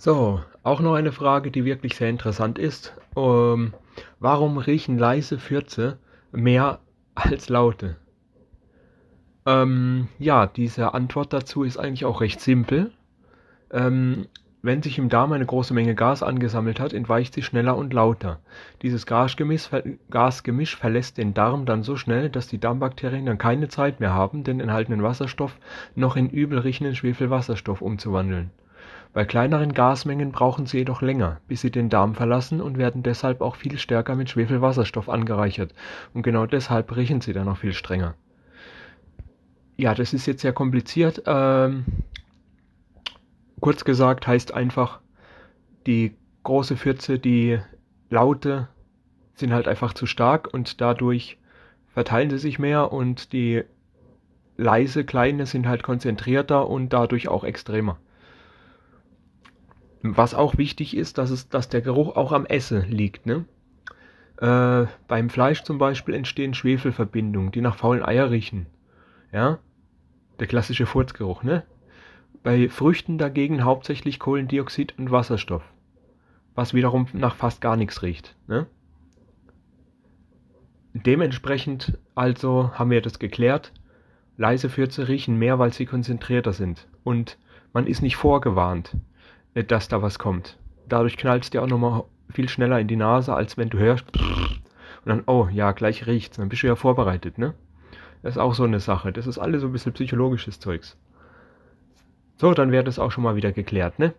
So, auch noch eine Frage, die wirklich sehr interessant ist. Ähm, warum riechen leise Fürze mehr als laute? Ähm, ja, diese Antwort dazu ist eigentlich auch recht simpel. Ähm, wenn sich im Darm eine große Menge Gas angesammelt hat, entweicht sie schneller und lauter. Dieses Gasgemisch, Gasgemisch verlässt den Darm dann so schnell, dass die Darmbakterien dann keine Zeit mehr haben, den enthaltenen Wasserstoff noch in übel riechenden Schwefelwasserstoff umzuwandeln. Bei kleineren Gasmengen brauchen sie jedoch länger, bis sie den Darm verlassen und werden deshalb auch viel stärker mit Schwefelwasserstoff angereichert, und genau deshalb riechen sie dann auch viel strenger. Ja, das ist jetzt sehr kompliziert. Ähm, kurz gesagt heißt einfach, die große Pfütze, die Laute sind halt einfach zu stark und dadurch verteilen sie sich mehr und die leise kleine sind halt konzentrierter und dadurch auch extremer. Was auch wichtig ist, dass, es, dass der Geruch auch am Essen liegt. Ne? Äh, beim Fleisch zum Beispiel entstehen Schwefelverbindungen, die nach faulen Eier riechen. Ja? Der klassische Furzgeruch, ne? Bei Früchten dagegen hauptsächlich Kohlendioxid und Wasserstoff, was wiederum nach fast gar nichts riecht. Ne? Dementsprechend also haben wir das geklärt. Leise Fürze riechen mehr, weil sie konzentrierter sind. Und man ist nicht vorgewarnt, dass da was kommt. Dadurch knallt es dir auch nochmal viel schneller in die Nase, als wenn du hörst und dann, oh ja, gleich riecht's. Dann bist du ja vorbereitet, ne? Das ist auch so eine Sache. Das ist alles so ein bisschen psychologisches Zeugs. So, dann wäre das auch schon mal wieder geklärt, ne?